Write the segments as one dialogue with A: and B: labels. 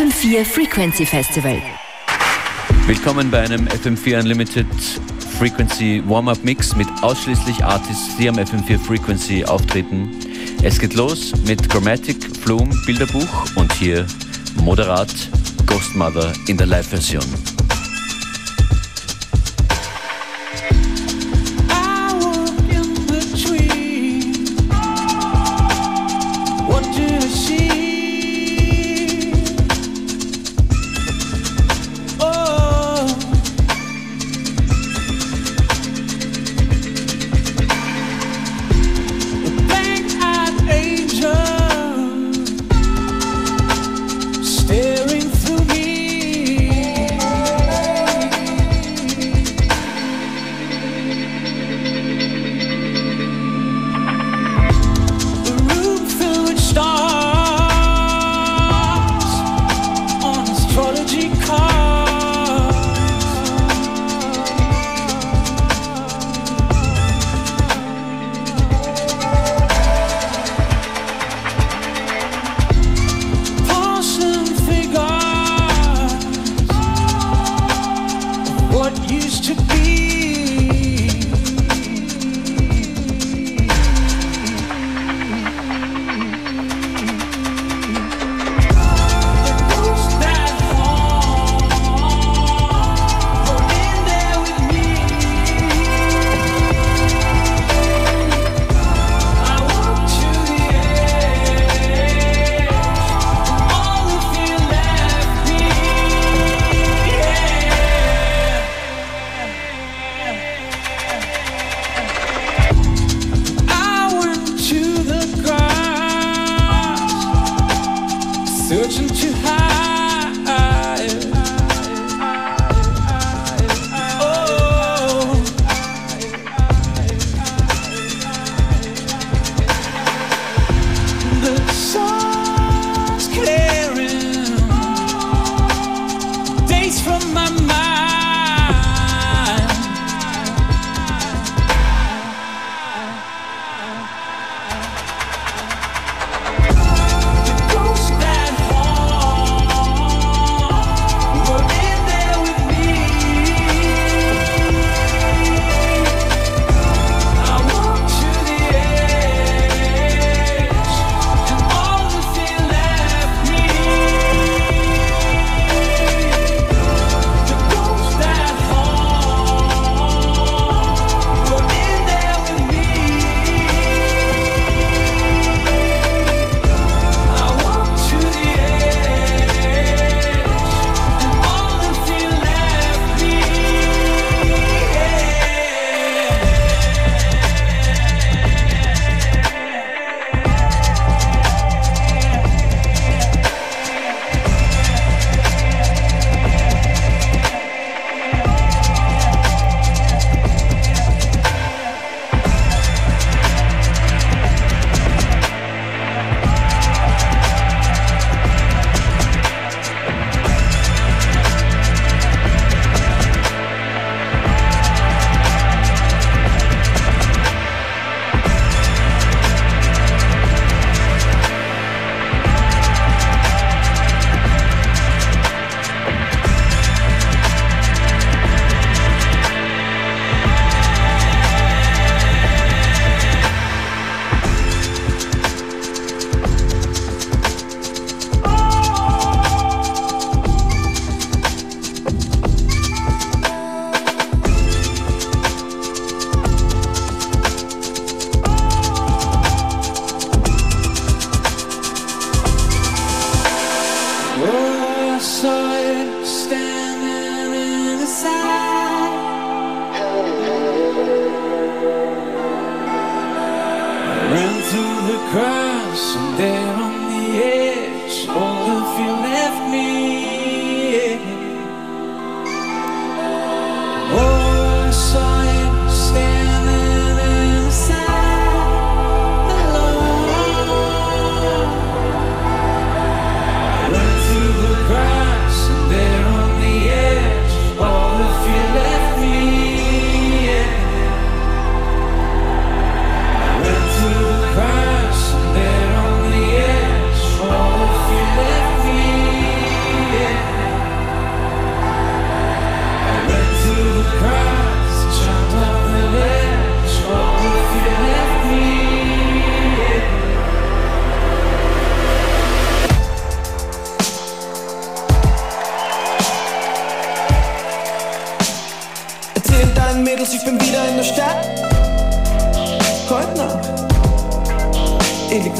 A: FM4 Frequency Festival.
B: Willkommen bei einem FM4 Unlimited Frequency Warm-Up Mix mit ausschließlich Artists, die am FM4 Frequency auftreten. Es geht los mit Grammatic, Flume, Bilderbuch und hier moderat Ghost Mother in der Live-Version.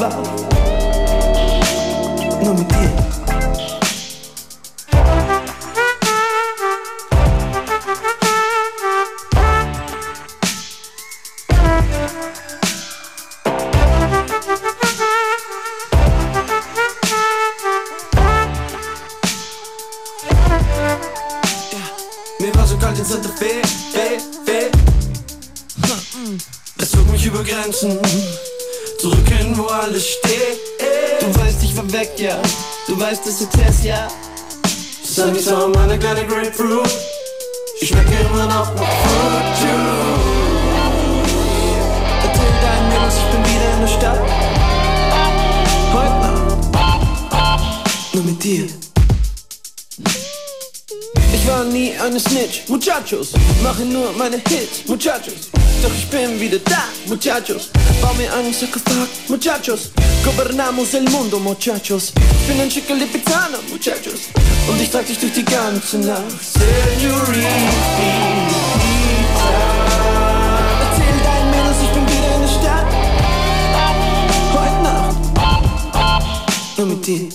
C: Ewig wach. Nur mit nur meine Hits, Muchachos. Doch ich bin wieder da, Muchachos. Bau mir einen Sarkophag, Muchachos. Gobernamos el mundo, Muchachos. Ich bin ein schicker Lipizzaner, Muchachos. Und ich trag dich durch die ganze Nacht, Senorita. Erzähl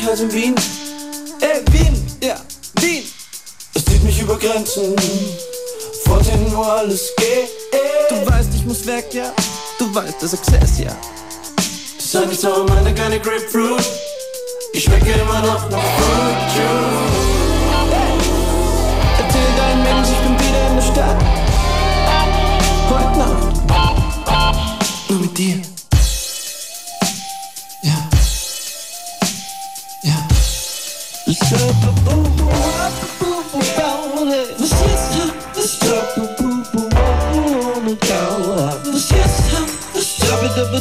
D: schrecklich heiß in Wien. Ey, Wien, ja, Wien. Es zieht mich über Grenzen, dorthin, wo alles geht.
C: Du weißt, ich muss weg, ja. Du weißt, das Access, ja.
D: Sunny Song, meine kleine Grapefruit. Ich schmecke immer noch nach Fruit Juice.
C: Erzähl deinen Mensch, ich bin wieder in der Stadt. Heute Nacht. Nur mit dir.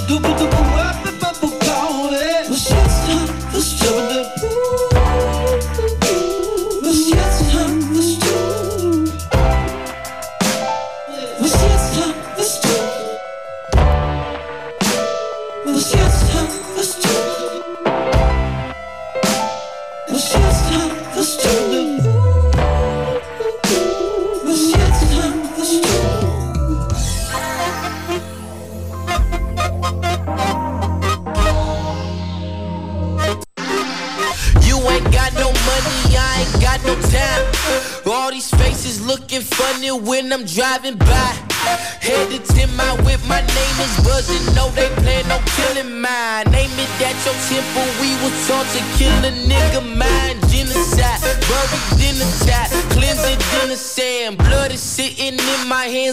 E: dubu dubu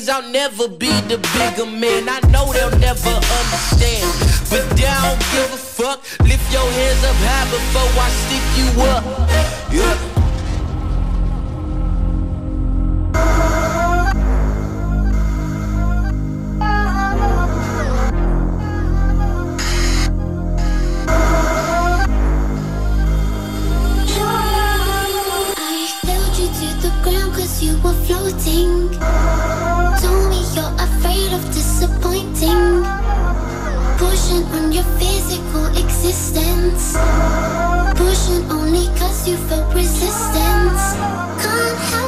E: hands, I'll never be the bigger man. I know they'll never understand, but I don't give a fuck. Lift your hands up high before I stick you up. Yeah.
F: your physical existence. Pushing only cause you felt resistance. Can't help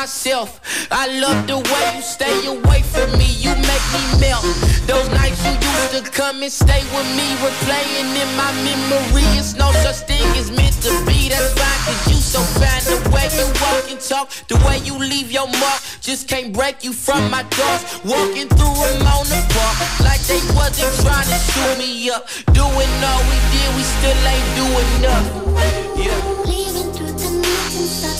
E: myself. I love the way you stay away from me, you make me melt. Those nights you used to come and stay with me, replaying in my memory. It's no such thing as meant to be, that's fine, cause you so fine. The way you walk and talk, the way you leave your mark, just can't break you from my thoughts. Walking through them on the park, like they wasn't trying to shoot me up. Doing all we did, we still ain't doing enough. Yeah.
F: Leaving through the night and starting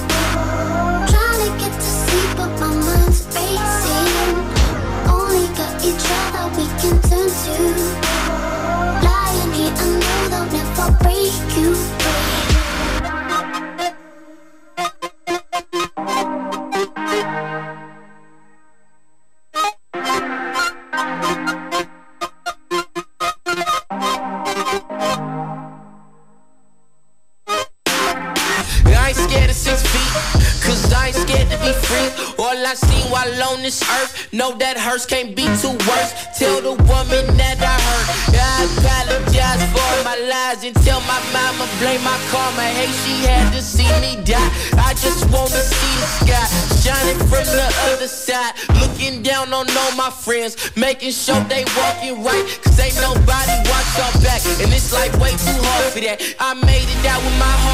E: making sure they walking right. Cause ain't nobody watch back. And it's like way too hard for that. I made it out with my heart.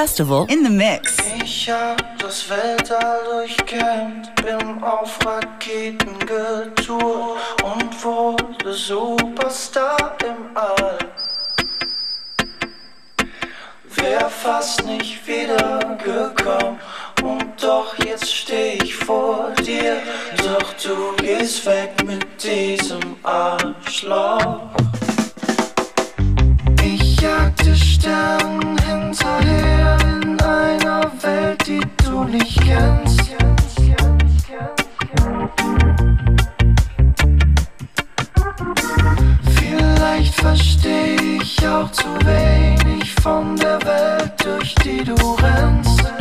G: Festival in the mix.
H: Ich hab das Weltall durchkämmt, bin auf Raketen getourt und wurde Superstar im All. Wär fast nicht wiedergekommen und doch jetzt steh ich vor dir. Doch du gehst weg mit diesem Arschloch. Jagte Sternen hinterher in einer Welt, die du nicht kennst. Vielleicht verstehe ich auch zu wenig von der Welt, durch die du rennst.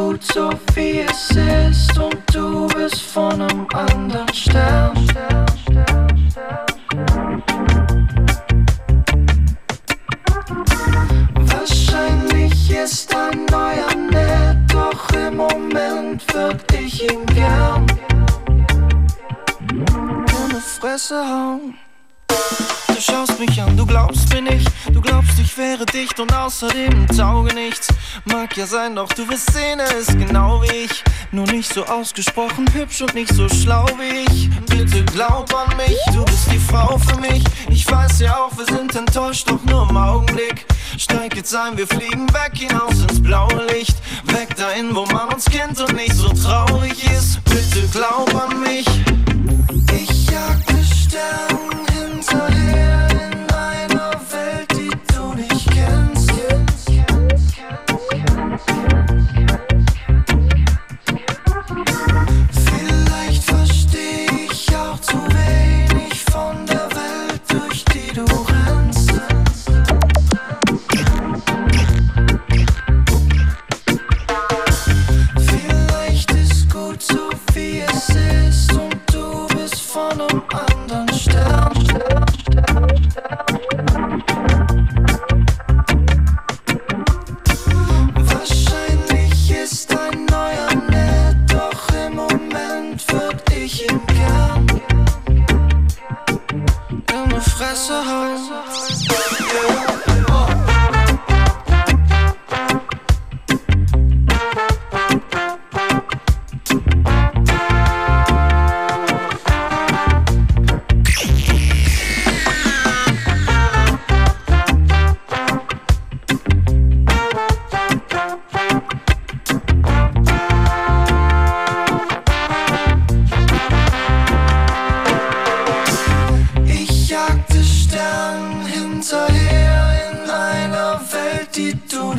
H: Gut so wie es ist und du bist von einem anderen Stern. Wahrscheinlich ist ein neuer nett, doch im Moment würd ich ihn gern in Fresse hauen. Du schaust mich an, du glaubst mir nicht, du glaubst, wäre dicht und außerdem tauge nichts. Mag ja sein, doch du wirst sehen, er ist genau wie ich. Nur nicht so ausgesprochen hübsch und nicht so schlau wie ich. Bitte glaub an mich, du bist die Frau für mich. Ich weiß ja auch, wir sind enttäuscht, doch nur im Augenblick. Steig jetzt ein, wir fliegen weg hinaus ins blaue Licht. Weg dahin, wo man uns kennt und nicht so traurig ist. Bitte glaub an mich. Ich jagte Sterne hinterher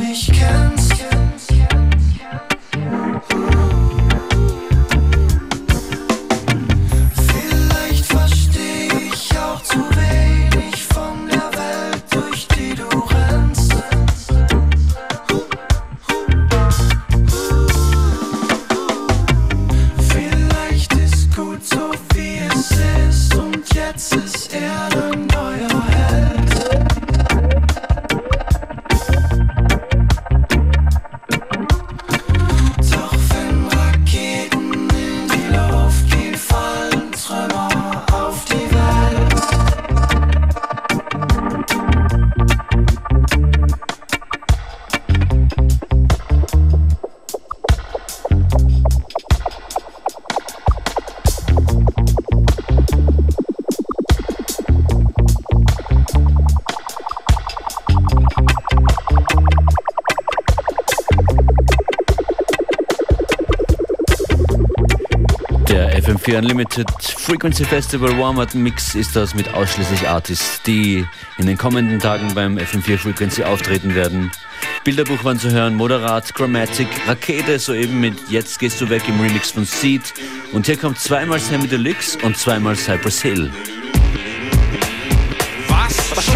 H: nicht kennst.
B: FM4 Unlimited Frequency Festival Warm-Up Mix ist das mit ausschließlich Artists, die in den kommenden Tagen beim FM4 Frequency auftreten werden. Bilderbuch waren zu hören, Moderat, Grammatic, Rakete soeben mit Jetzt gehst du weg im Remix von Seed. Und hier kommt zweimal Sammy Deluxe und zweimal Cypress Hill.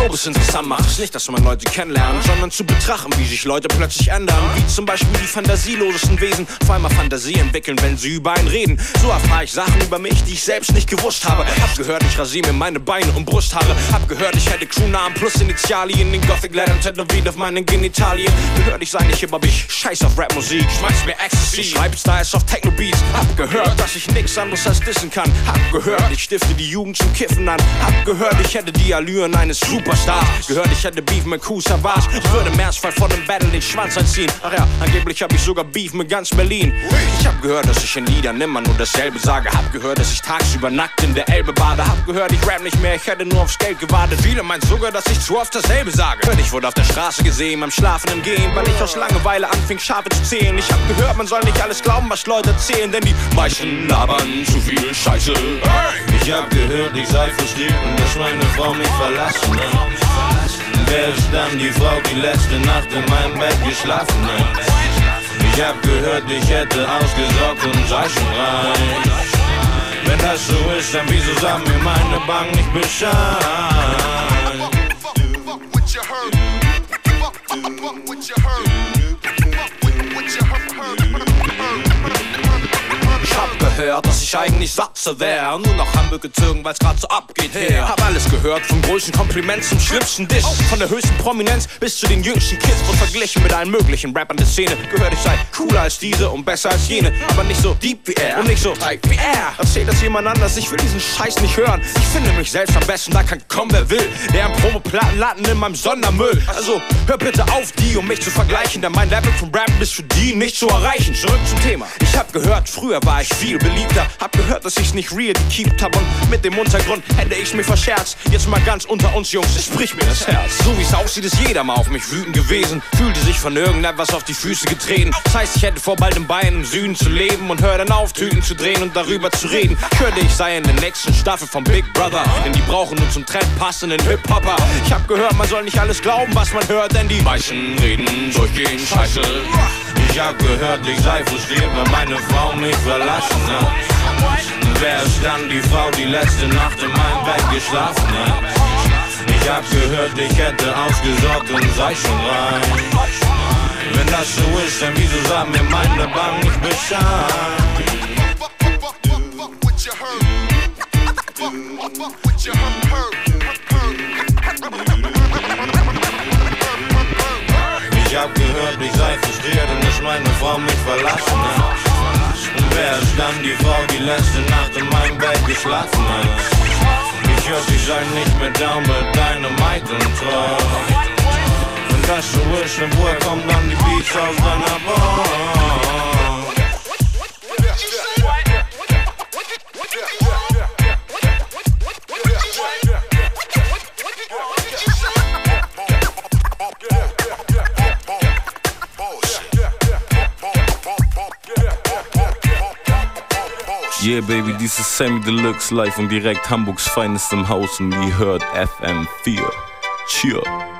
I: Showbiz interessant macht, ist nicht, dass man Leute kennenlernt, sondern zu betrachten, wie sich Leute plötzlich ändern. Wie zum Beispiel die fantasielosesten Wesen vor allem Fantasie entwickeln, wenn sie über einen reden. So erfahre ich Sachen über mich, die ich selbst nicht gewusst habe. Hab gehört, ich rasiere mir meine Beine und Brusthaare. Hab gehört, ich hätte Crewnamen plus Initialien, den Gothic Lettern tätowiert auf meinen Genitalien. Gehört, ich sei nicht Hip-Hop, ich scheiß auf Rapmusik, schmeiß mir Ecstasy, schreib Styles auf Techno-Beats. Hab gehört, dass ich nix anderes als dissen kann. Hab gehört, ich stifte die Jugend zum Kiffen an. Hab gehört, ich hätte die Allüren eines Superstars. Gehört, ich hätte Beef mit Kuh Savage. Ich würde im Ernstfall vor dem Battle den Schwanz einziehen. Ach ja, angeblich hab ich sogar Beef mit ganz Berlin. Ich hab gehört, dass ich in Liedern immer nur dasselbe sage. Hab gehört, dass ich tagsüber nackt in der Elbe bade. Hab gehört, ich rap nicht mehr, ich hätte nur aufs Geld gewartet. Viele meinen sogar, dass ich zu oft dasselbe sage. Ich wurde auf der Straße gesehen, beim Schlafen im Gehen, weil ich aus Langeweile anfing, Schafe zu zählen. Ich hab gehört, man soll nicht alles glauben, was Leute erzählen, denn die meisten labern zu viel Scheiße.
J: Ich hab gehört, ich sei frustriert und dass meine Frau mich verlassen hat. Wer ist dann die Frau, die letzte Nacht in meinem Bett geschlafen hat? Ich hab gehört, ich hätte ausgesorgt und sei schon reich. Wenn das so ist, dann wieso sagt mir meine Bank nicht Bescheid?
I: Gehört, dass ich eigentlich Satze wär. Nur nach Hamburg gezogen, weil's grad so abgeht her. Hab alles gehört, vom größten Kompliment zum schlimmsten Diss. Von der höchsten Prominenz bis zu den jüngsten Kids. Und verglichen mit allen möglichen Rappern der Szene. Gehört, ich sei cooler als diese und besser als jene. Aber nicht so deep wie er und nicht so tight wie er. Erzählt das jemand anders, ich will diesen Scheiß nicht hören. Ich finde mich selbst am besten, da kann kommen, wer will. Deren Promoplatten landen in meinem Sondermüll. Also hör bitte auf, die, um mich zu vergleichen. Denn mein Level vom Rap ist für die nicht zu erreichen. Zurück zum Thema. Ich hab gehört, früher war ich viel beliebter. Hab gehört, dass ich's nicht real gekiept hab. Und mit dem Untergrund hätte ich mir verscherzt. Jetzt mal ganz unter uns, Jungs, es bricht mir das Herz. So wie's aussieht, ist jeder mal auf mich wütend gewesen. Fühlte sich von irgendetwas auf die Füße getreten. Das heißt, ich hätte vor bald in Bayern im Süden zu leben und hör dann auf, Tüten zu drehen und darüber zu reden. Ich hörte, ich sei in der nächsten Staffel vom Big Brother. Denn die brauchen nur zum Trend passenden Hip-Hopper. Ich hab gehört, man soll nicht alles glauben, was man hört, denn die meisten reden durchgehend Scheiße.
J: Ich hab gehört, ich sei frustriert, weil meine Frau mich verlassen hat. Wer ist dann die Frau, die letzte Nacht in meinem Bett geschlafen hat? Ich hab gehört, ich hätte ausgesorgt und sei schon reich. Wenn das so ist, dann wieso sagt mir meine Bank nicht Bescheid? Ich hab gehört, ich sei frustriert und dass meine Frau mich verlassen hat. Und wer ist dann die Frau, die letzte Nacht in meinem Bett geschlafen hat? Ich hör, sie sei nicht mehr down mit Dynamite und treu. Wenn das so ist, dann woher kommen dann die Beats aus deiner Bauch?
K: Yeah, Baby, dies ist Sammy Deluxe live und direkt Hamburgs feinestem Haus und ihr hört FM4. Cheer.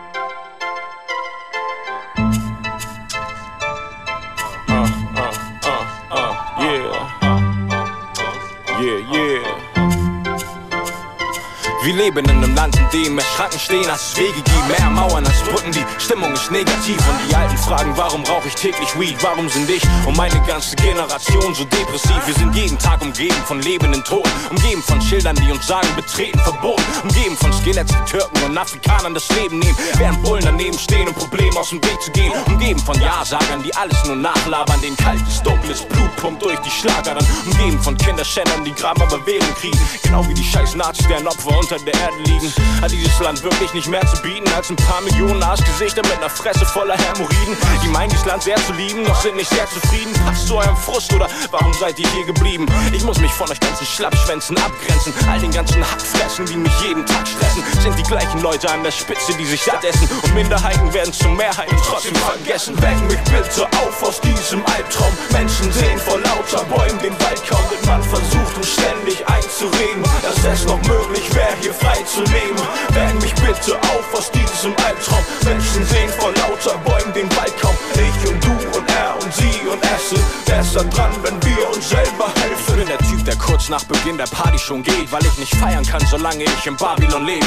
I: Wir leben in einem Land, in dem mehr Schranken stehen, als Wege gibt, mehr Mauern als Brücken, die Stimmung ist negativ und die Alten fragen, warum rauche ich täglich Weed, warum sind ich und meine ganze Generation so depressiv? Wir sind jeden Tag umgeben von lebenden Toten, umgeben von Schildern, die uns sagen, betreten verboten, umgeben von Skeletts, die Türken und Afrikanern das Leben nehmen, während Bullen daneben stehen, um Probleme aus dem Weg zu gehen, umgeben von Ja-Sagern, die alles nur nachlabern, den kaltes, dunkles Blut pumpt durch die Schlagern, umgeben von Kinderschändern, die Graben aber Wählen kriegen, genau wie die scheiß Nazis, deren Opfer unter der Erde liegen. Hat dieses Land wirklich nicht mehr zu bieten als ein paar Millionen Arschgesichter mit einer Fresse voller Hämorrhoiden? Die meinen, dieses Land sehr zu lieben, doch sind nicht sehr zufrieden. Passt zu eurem Frust oder warum seid ihr hier geblieben? Ich muss mich von euch ganzen Schlappschwänzen abgrenzen. All den ganzen Hackfressen, die mich jeden Tag stressen, sind die gleichen Leute an der Spitze, die sich satt essen. Und Minderheiten werden zur Mehrheit und trotzdem vergessen. Weck mich bitte auf aus diesem Albtraum. Menschen sehen vor lauter Bäumen den Wald kaum. Wird man versucht, uns ständig einzureden, dass es noch möglich wäre, hier frei zu mich bitte auf aus diesem Albtraum. Menschen sehen vor lauter Bäumen den Wald kaum. Ich und du und er und sie und es sind besser dran, wenn wir uns selber helfen. Ich bin der Typ, der kurz nach Beginn der Party schon geht, weil ich nicht feiern kann, solange ich in Babylon lebe.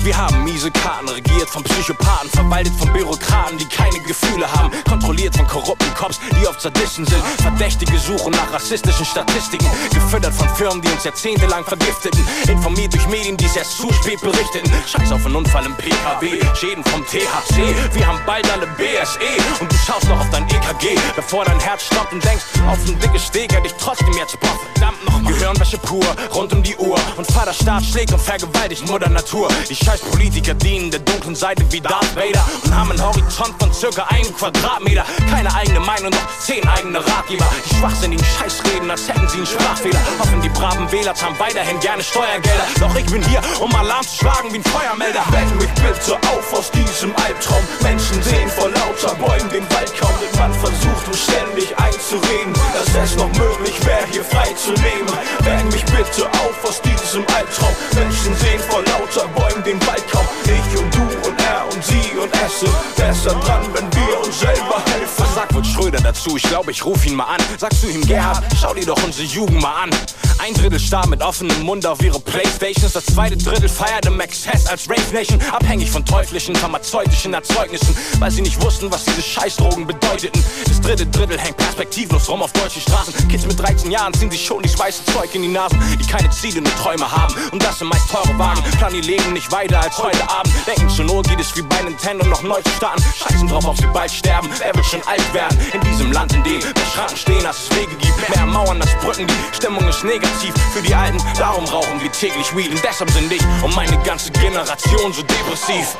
I: Wir haben miese Karten, regiert von Psychopathen, verwaltet von Bürokraten, die keine Gefühle haben, kontrolliert von korrupten Cops, die oft Sadisten sind. Verdächtige suchen nach rassistischen Statistiken, gefüttert von Firmen, die uns jahrzehntelang vergifteten, informiert durch Medien, die es erst zu spät berichteten. Scheiß auf einen Unfall im PKW, Schäden vom THC, wir haben bald alle BSE und du schaust noch auf dein EKG, bevor dein Herz stoppt und denkst, auf ein dickes Steg hätte ich trotzdem jetzt Bock, verdammt noch Gehirnwäsche pur, rund um die Uhr. Und Vater Staat schlägt und vergewaltigt Mutter Natur. Die scheiß Politiker dienen der dunklen Seite wie Darth Vader und haben einen Horizont von circa einem Quadratmeter. Keine eigene Meinung, noch zehn eigene Ratgeber. Die schwachsinnigen Scheißreden, als hätten sie einen Sprachfehler. Hoffen die braven Wähler zahlen weiterhin gerne Steuergelder. Doch ich bin hier, um Alarm zu schlagen wie ein Feuermelder.
J: Weck mich bitte auf aus diesem Albtraum. Menschen sehen vor lauter Bäumen den Wald kaum, denn man versucht uns ständig einzureden, dass es noch möglich wäre, hier frei zu leben. Weck mich bitte auf aus diesem Albtraum. Menschen sehen vor lauter Bäumen den Wald kaum. Ich und du und und sie und es sind besser dran, wenn wir uns selber helfen.
I: Was sagt wohl Schröder dazu? Ich glaube, ich ruf ihn mal an. Sagst du ihm, Gerhard, schau dir doch unsere Jugend mal an. Ein Drittel starr mit offenem Mund auf ihre Playstations. Das zweite Drittel feiert im Excess als Rave Nation. Abhängig von teuflischen, pharmazeutischen Erzeugnissen, weil sie nicht wussten, was diese Scheißdrogen bedeuteten. Das dritte Drittel hängt perspektivlos rum auf deutschen Straßen. Kids mit 13 Jahren ziehen sich schon die weiße Zeug in die Nasen, die keine Ziele, nur Träume haben. Und das sind meist teure Wagen. Planen ihr Leben nicht weiter als heute Abend. Denken zur Not geht es wie bei Nintendo noch neu zu starten. Scheißen drauf, ob sie bald sterben. Er wird schon alt werden. In diesem Land, in dem mehr Schranken stehen, als es Wege gibt. Mehr Mauern als Brücken. Die Stimmung ist negativ für die Alten. Darum rauchen wir täglich Weed. Und deshalb sind ich und meine ganze Generation so depressiv.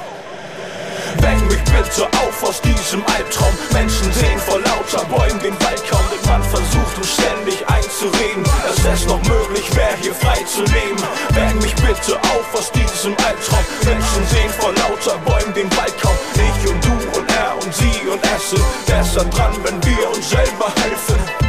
J: Weck mich bitte auf aus diesem Albtraum. Menschen sehen vor lauter Bäumen den Wald kaum, man versucht uns ständig einzureden, dass es noch möglich wäre, hier frei zu leben. Weck mich bitte auf aus diesem Albtraum. Menschen sehen vor lauter Bäumen den Wald kaum. Ich und du und er und sie und es sind besser dran, wenn wir uns selber helfen.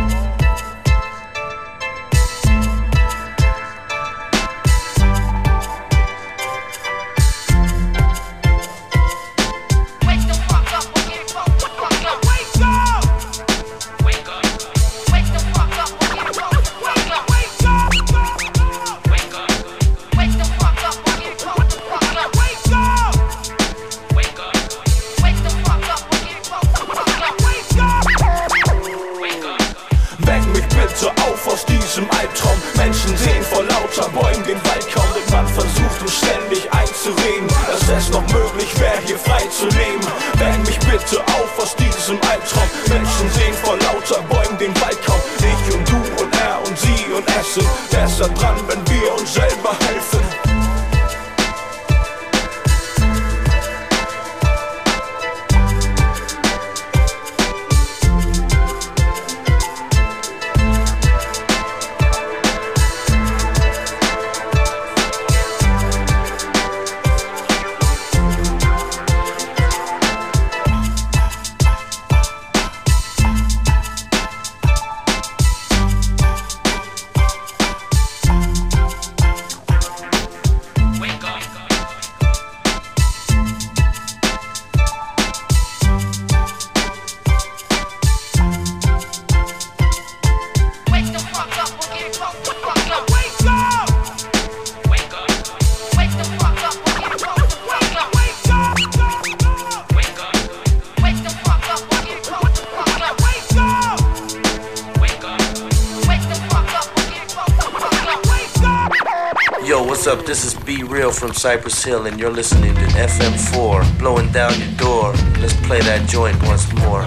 L: Cypress Hill, and you're listening to FM4, blowing down your door. Let's play that joint once more.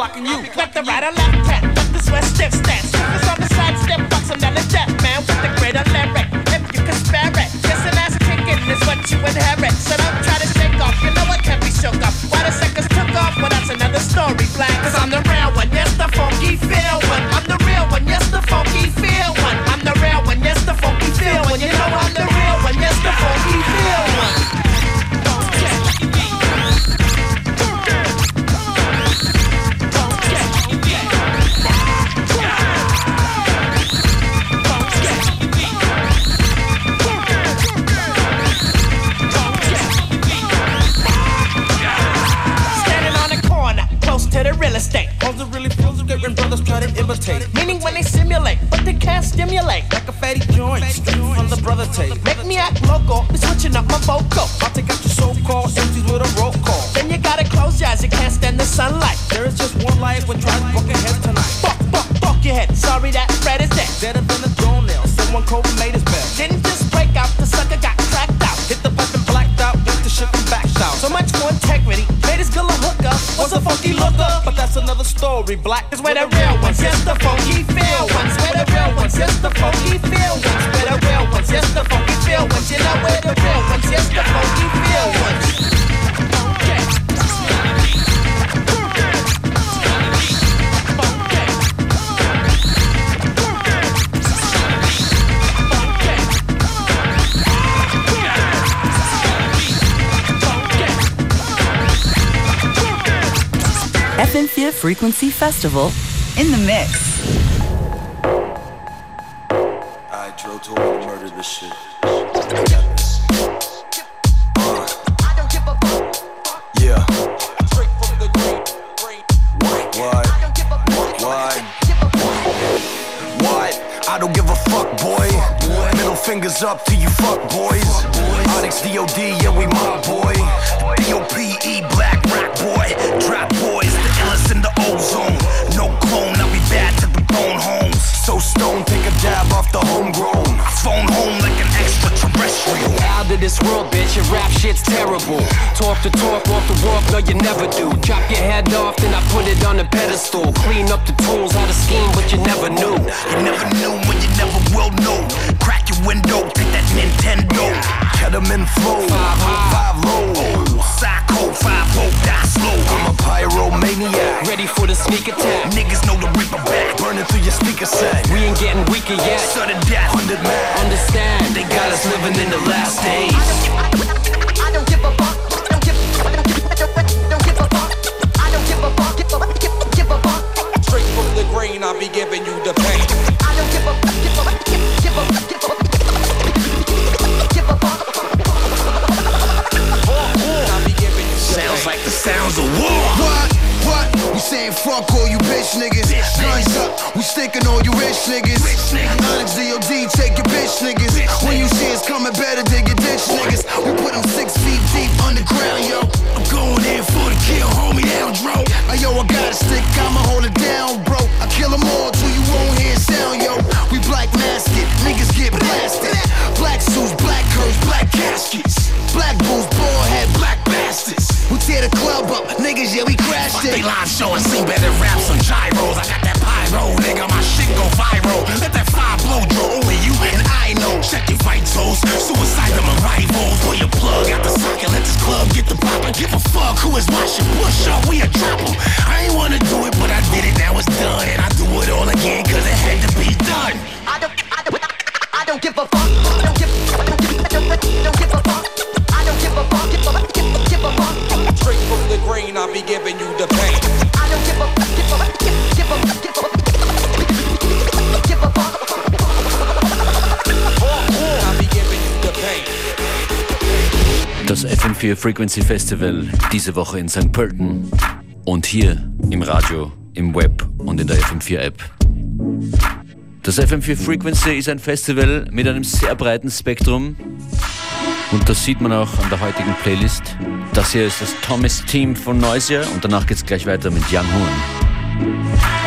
M: clocking you.
L: Left the right or left hand, left this west, stiff stance. be black. Cause
M: when the
G: Frequency Festival in the mix.
N: I drove to murder this shit. Uh, I don't give a fuck, boy. Middle fingers up to you fuck boys. Fuck. Onyx
O: DOD, yeah, we mob, boy.
P: DOP this world, bitch, your rap shit's terrible. Talk the talk, walk the walk, no, you never do. Chop your head off, then I put it on a pedestal. Clean up the tools, how to scheme, but you never knew.
O: You never knew when you never will know. Crack your window, take that Nintendo. Ketamine flow, five high, five low. Psycho, five low, die slow. I'm a pyromaniac.
P: Ready for the sneak attack.
O: Niggas know the reaper back, burning through your speaker set.
P: We ain't getting weaker yet.
O: Sudden death, hundred man.
P: Understand,
O: they got us living in the last days.
Q: Saying fuck all you bitch niggas. Guns up, we sticking all you rich niggas. Onyx DOD, take your bitch niggas. When you see us coming, better dig your ditch niggas. We put them six feet deep underground, yo.
O: I'm going in for the kill, homie, down, dro.
Q: Hey, yo, I got a stick, I'ma hold it down, bro. I kill them all till you won't hear sound, yo. We black mask it, niggas get blasted. Black suits, black curves, black caskets. Black bulls, tear the club up, niggas, yeah, we crashed it.
O: they live show and sing better raps on gyros. I got that pyro, nigga, my shit go viral. Let that fire blow, Joe, only you and I know. Check your vitals, suicide to my rivals. Pull your plug out the socket, let this club get the poppin'. Give a fuck who is watching, push up, we a drop 'em. I ain't wanna do it, but I did it, now it's done. And I do it all again, cause it had to be done.
N: I don't, I don't, I don't give a fuck. I Don't give, I don't give, don't, I don't give a fuck. I don't give a fuck. Give a, give, give a fuck.
M: Straight from the grain, I be giving you the pain.
N: I don't give a, give a, give, give a, give a, give a fuck.
M: I be giving you the pain.
R: Das FM4 Frequency Festival diese Woche in St. Pölten und hier im Radio, im Web und in der FM4 App. Das FM4 Frequency ist ein Festival mit einem sehr breiten Spektrum und das sieht man auch an der heutigen Playlist. Das hier ist das Thomas Team von Noisia und danach geht's gleich weiter mit Young Horn.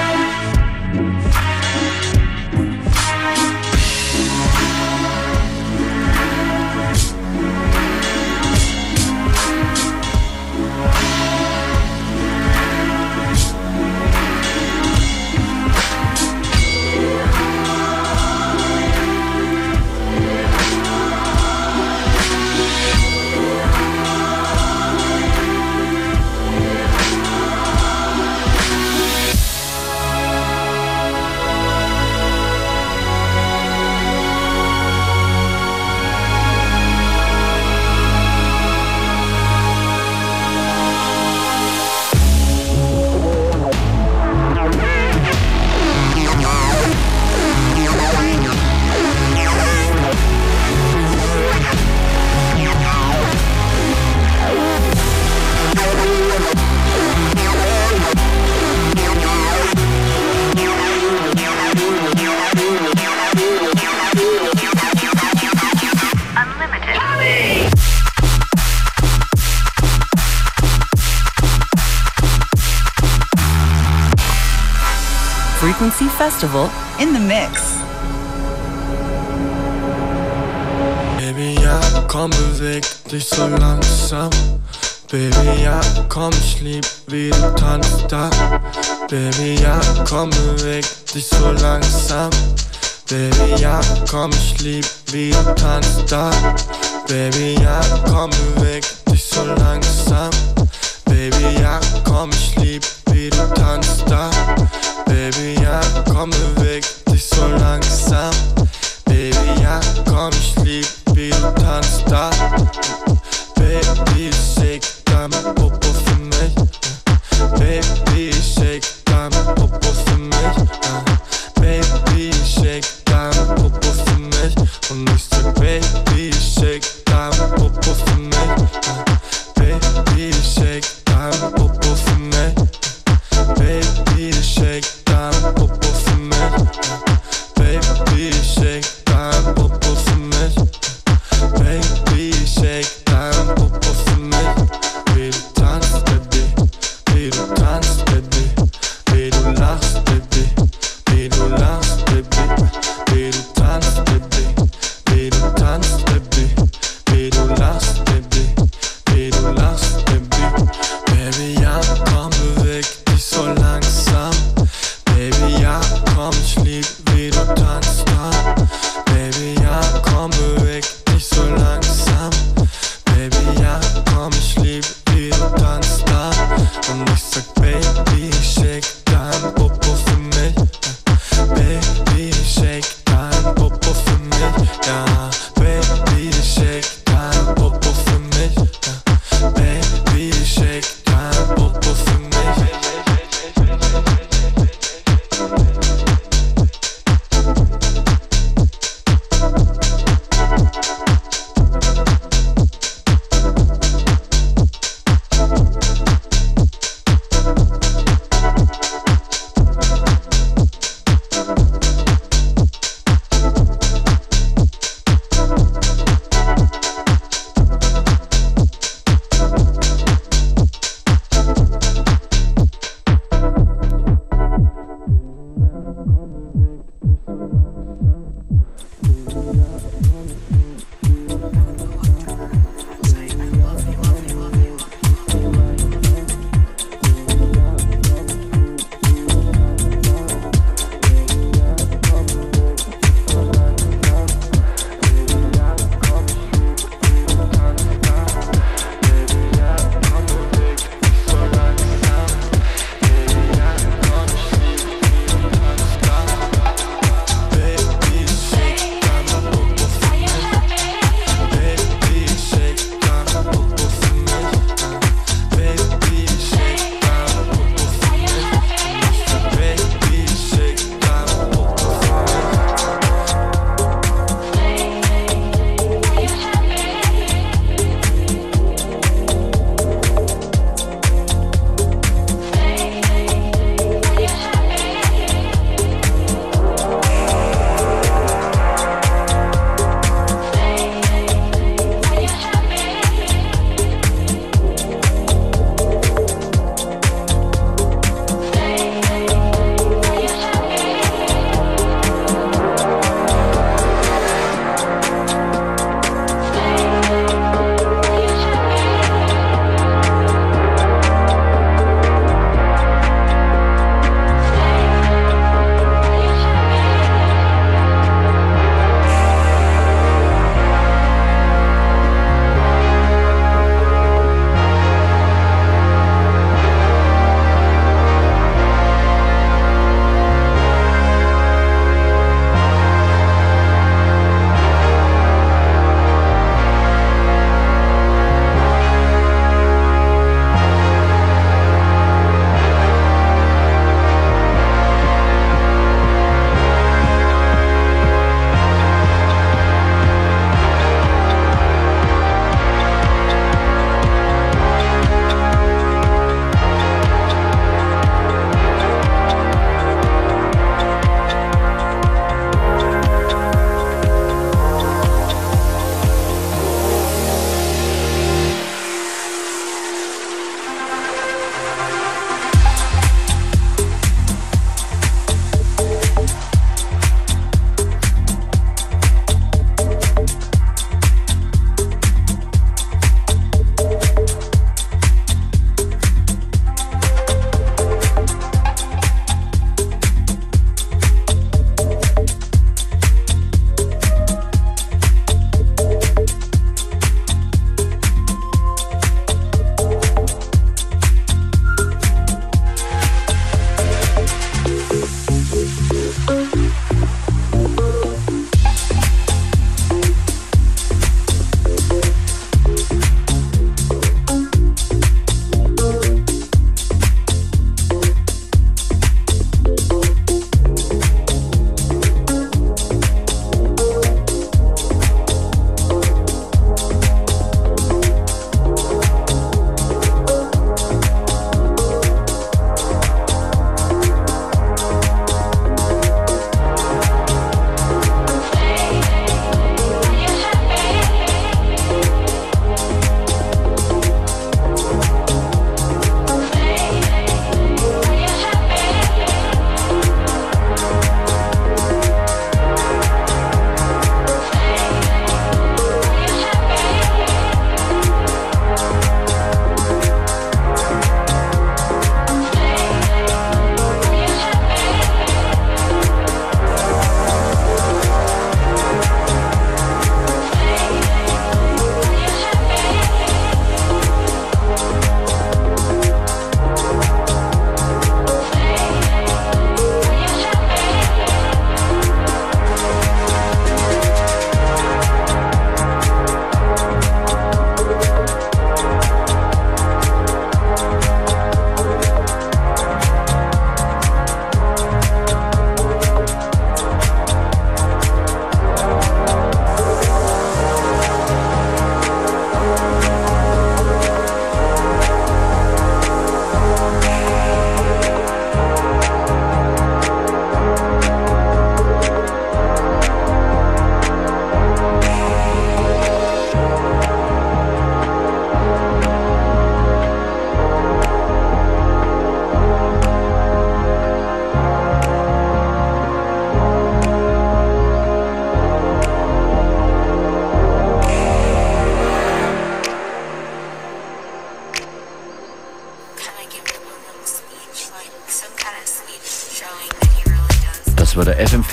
S: Baby, ja, komm, beweg dich so langsam. Baby, ja, komm, ich lieb, wie du tanzt da. Baby, ja, komm, beweg dich so langsam. Baby, ja, komm, ich lieb, wie du tanzt da. Baby, ja, komm, beweg dich so langsam. Baby, ja, komm, ich lieb, wie du tanzt da. Baby, shake dein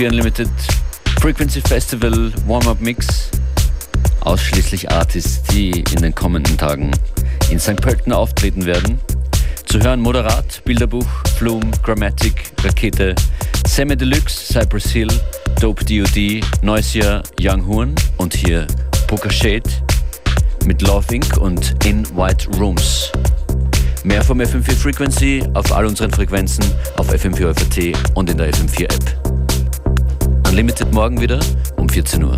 R: FM4 Unlimited Frequency Festival Warm-Up Mix. Ausschließlich Artists, die in den kommenden Tagen in St. Pölten auftreten werden. Zu hören Moderat, Bilderbuch, Flume, Grammatic, Rakete, Semi Deluxe, Cypress Hill, Dope DOD, Noisia, Young Horn und hier Poker Shade mit Love Inc. und In White Rooms. Mehr vom FM4 Frequency auf all unseren Frequenzen auf FM4 FAT und in der FM4 App. Unlimited morgen wieder um 14 Uhr.